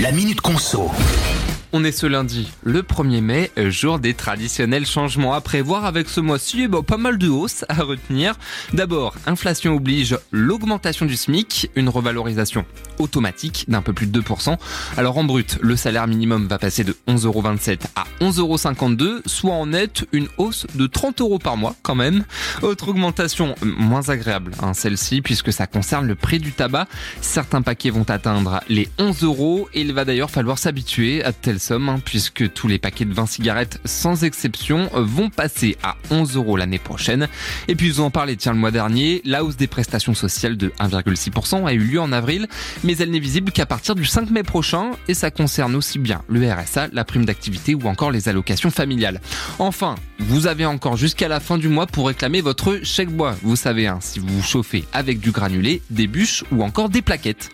La Minute Conso. On est ce lundi, le 1er mai, jour des traditionnels changements à prévoir avec ce mois-ci, bon, pas mal de hausses à retenir. D'abord, inflation oblige l'augmentation du SMIC, une revalorisation automatique d'un peu plus de 2%. Alors en brut, le salaire minimum va passer de 11,27€ à 11,52€, soit en net une hausse de 30 euros par mois quand même. Autre augmentation moins agréable, hein, celle-ci, puisque ça concerne le prix du tabac. Certains paquets vont atteindre les 11 euros et il va d'ailleurs falloir s'habituer à somme, hein, puisque tous les paquets de 20 cigarettes, sans exception, vont passer à 11 euros l'année prochaine. Et puis vous en parlez, tiens, le mois dernier, la hausse des prestations sociales de 1,6% a eu lieu en avril, mais elle n'est visible qu'à partir du 5 mai prochain, et ça concerne aussi bien le RSA, la prime d'activité ou encore les allocations familiales. Enfin, vous avez encore jusqu'à la fin du mois pour réclamer votre chèque bois. Vous savez, hein, si vous vous chauffez avec du granulé, des bûches ou encore des plaquettes.